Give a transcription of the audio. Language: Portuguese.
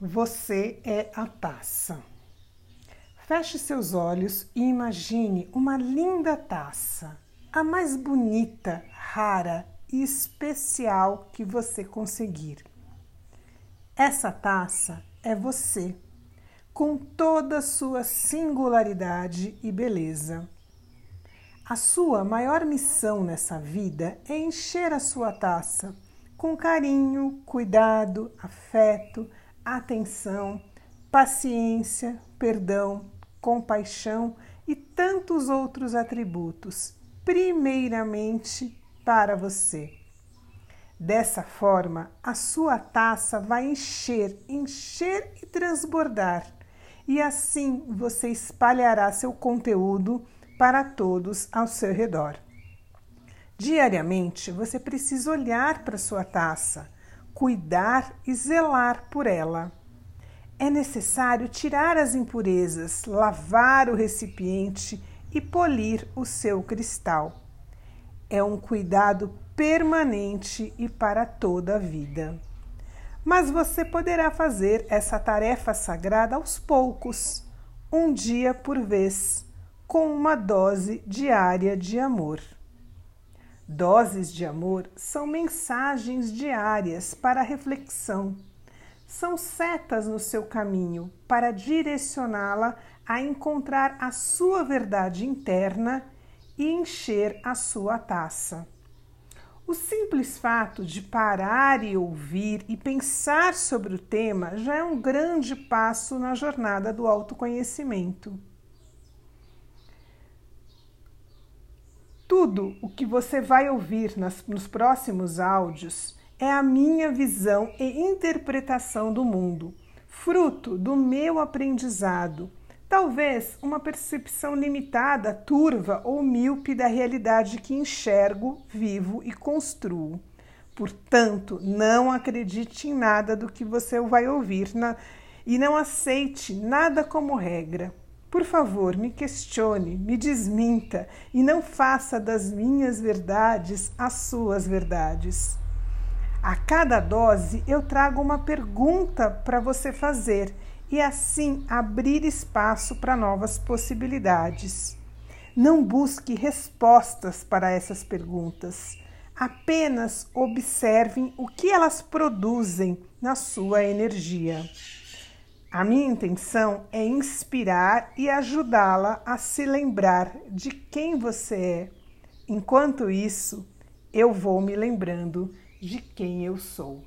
Você é a taça. Feche seus olhos e imagine uma linda taça, a mais bonita, rara e especial que você conseguir. Essa taça é você, com toda a sua singularidade e beleza. A sua maior missão nessa vida é encher a sua taça com carinho, cuidado, afeto, atenção, paciência, perdão, compaixão e tantos outros atributos, primeiramente para você. Dessa forma, a sua taça vai encher, encher e transbordar, e assim você espalhará seu conteúdo para todos ao seu redor. Diariamente, você precisa olhar para sua taça cuidar e zelar por ela. É necessário tirar as impurezas, lavar o recipiente e polir o seu cristal. É um cuidado permanente e para toda a vida. Mas você poderá fazer essa tarefa sagrada aos poucos, um dia por vez, com uma dose diária de amor. Doses de amor são mensagens diárias para reflexão. São setas no seu caminho para direcioná-la a encontrar a sua verdade interna e encher a sua taça. O simples fato de parar e ouvir e pensar sobre o tema já é um grande passo na jornada do autoconhecimento. Tudo o que você vai ouvir nas, nos próximos áudios é a minha visão e interpretação do mundo, fruto do meu aprendizado, talvez uma percepção limitada, turva ou míope da realidade que enxergo, vivo e construo. Portanto, não acredite em nada do que você vai ouvir na, e não aceite nada como regra. Por favor, me questione, me desminta e não faça das minhas verdades as suas verdades. A cada dose eu trago uma pergunta para você fazer e assim abrir espaço para novas possibilidades. Não busque respostas para essas perguntas. Apenas observem o que elas produzem na sua energia. A minha intenção é inspirar e ajudá-la a se lembrar de quem você é. Enquanto isso, eu vou me lembrando de quem eu sou.